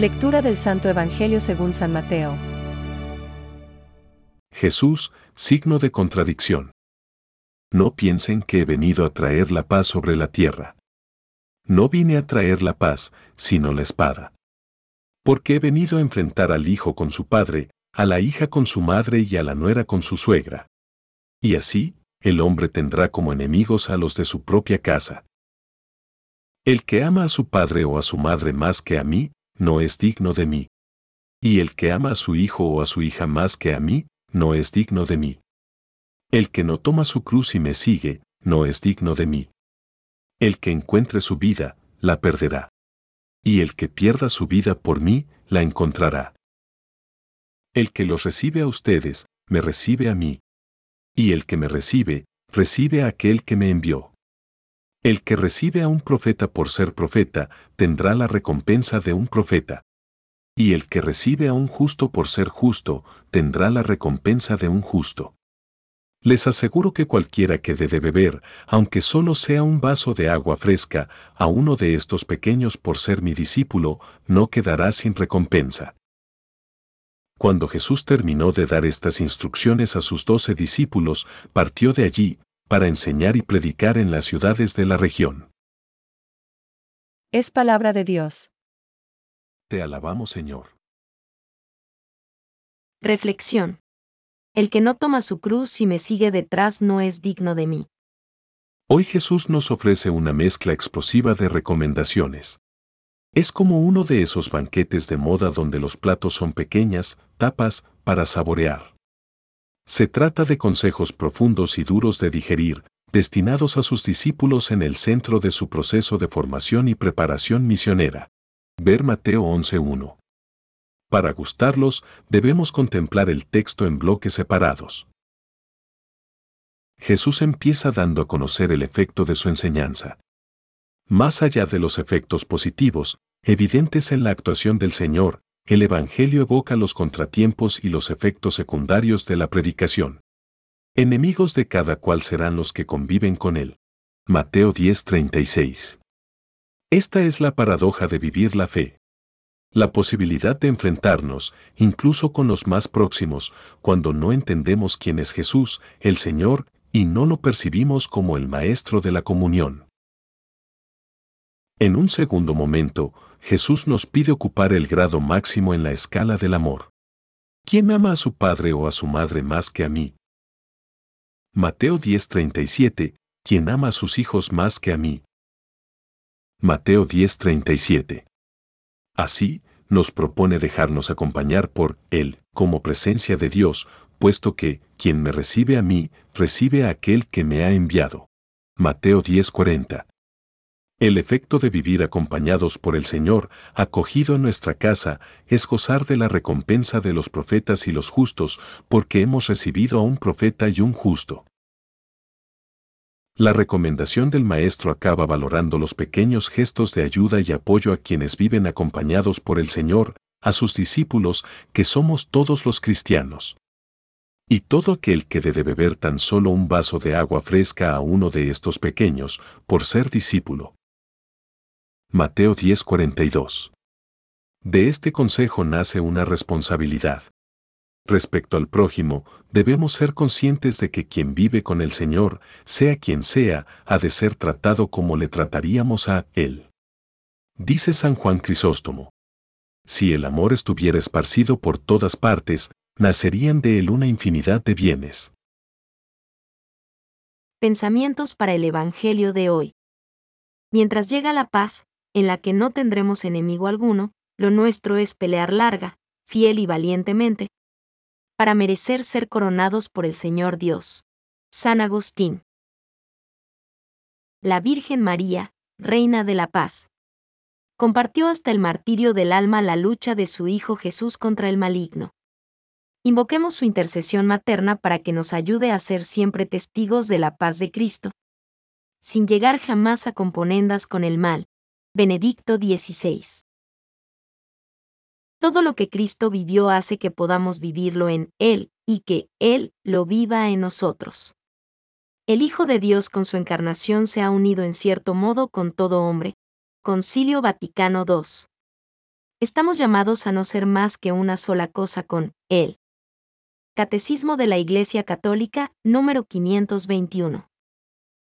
Lectura del Santo Evangelio según San Mateo. Jesús, signo de contradicción. No piensen que he venido a traer la paz sobre la tierra. No vine a traer la paz, sino la espada. Porque he venido a enfrentar al hijo con su padre, a la hija con su madre y a la nuera con su suegra. Y así, el hombre tendrá como enemigos a los de su propia casa. El que ama a su padre o a su madre más que a mí, no es digno de mí. Y el que ama a su hijo o a su hija más que a mí, no es digno de mí. El que no toma su cruz y me sigue, no es digno de mí. El que encuentre su vida, la perderá. Y el que pierda su vida por mí, la encontrará. El que los recibe a ustedes, me recibe a mí. Y el que me recibe, recibe a aquel que me envió. El que recibe a un profeta por ser profeta, tendrá la recompensa de un profeta. Y el que recibe a un justo por ser justo, tendrá la recompensa de un justo. Les aseguro que cualquiera que dé de beber, aunque solo sea un vaso de agua fresca, a uno de estos pequeños por ser mi discípulo, no quedará sin recompensa. Cuando Jesús terminó de dar estas instrucciones a sus doce discípulos, partió de allí, para enseñar y predicar en las ciudades de la región. Es palabra de Dios. Te alabamos, Señor. Reflexión. El que no toma su cruz y me sigue detrás no es digno de mí. Hoy Jesús nos ofrece una mezcla explosiva de recomendaciones. Es como uno de esos banquetes de moda donde los platos son pequeñas, tapas, para saborear. Se trata de consejos profundos y duros de digerir, destinados a sus discípulos en el centro de su proceso de formación y preparación misionera. Ver Mateo 11.1. Para gustarlos, debemos contemplar el texto en bloques separados. Jesús empieza dando a conocer el efecto de su enseñanza. Más allá de los efectos positivos, evidentes en la actuación del Señor, el Evangelio evoca los contratiempos y los efectos secundarios de la predicación. Enemigos de cada cual serán los que conviven con él. Mateo 10:36. Esta es la paradoja de vivir la fe. La posibilidad de enfrentarnos, incluso con los más próximos, cuando no entendemos quién es Jesús, el Señor, y no lo percibimos como el Maestro de la comunión. En un segundo momento, Jesús nos pide ocupar el grado máximo en la escala del amor. ¿Quién ama a su padre o a su madre más que a mí? Mateo 10:37, ¿quién ama a sus hijos más que a mí? Mateo 10:37. Así, nos propone dejarnos acompañar por Él, como presencia de Dios, puesto que, quien me recibe a mí, recibe a aquel que me ha enviado. Mateo 10:40. El efecto de vivir acompañados por el Señor, acogido en nuestra casa, es gozar de la recompensa de los profetas y los justos, porque hemos recibido a un profeta y un justo. La recomendación del Maestro acaba valorando los pequeños gestos de ayuda y apoyo a quienes viven acompañados por el Señor, a sus discípulos, que somos todos los cristianos. Y todo aquel que debe beber tan solo un vaso de agua fresca a uno de estos pequeños, por ser discípulo. Mateo 10:42. De este consejo nace una responsabilidad. Respecto al prójimo, debemos ser conscientes de que quien vive con el Señor, sea quien sea, ha de ser tratado como le trataríamos a Él. Dice San Juan Crisóstomo. Si el amor estuviera esparcido por todas partes, nacerían de él una infinidad de bienes. Pensamientos para el Evangelio de hoy. Mientras llega la paz, en la que no tendremos enemigo alguno, lo nuestro es pelear larga, fiel y valientemente, para merecer ser coronados por el Señor Dios. San Agustín. La Virgen María, Reina de la Paz. Compartió hasta el martirio del alma la lucha de su Hijo Jesús contra el maligno. Invoquemos su intercesión materna para que nos ayude a ser siempre testigos de la paz de Cristo, sin llegar jamás a componendas con el mal, Benedicto XVI. Todo lo que Cristo vivió hace que podamos vivirlo en Él y que Él lo viva en nosotros. El Hijo de Dios con su encarnación se ha unido en cierto modo con todo hombre. Concilio Vaticano II. Estamos llamados a no ser más que una sola cosa con Él. Catecismo de la Iglesia Católica, número 521.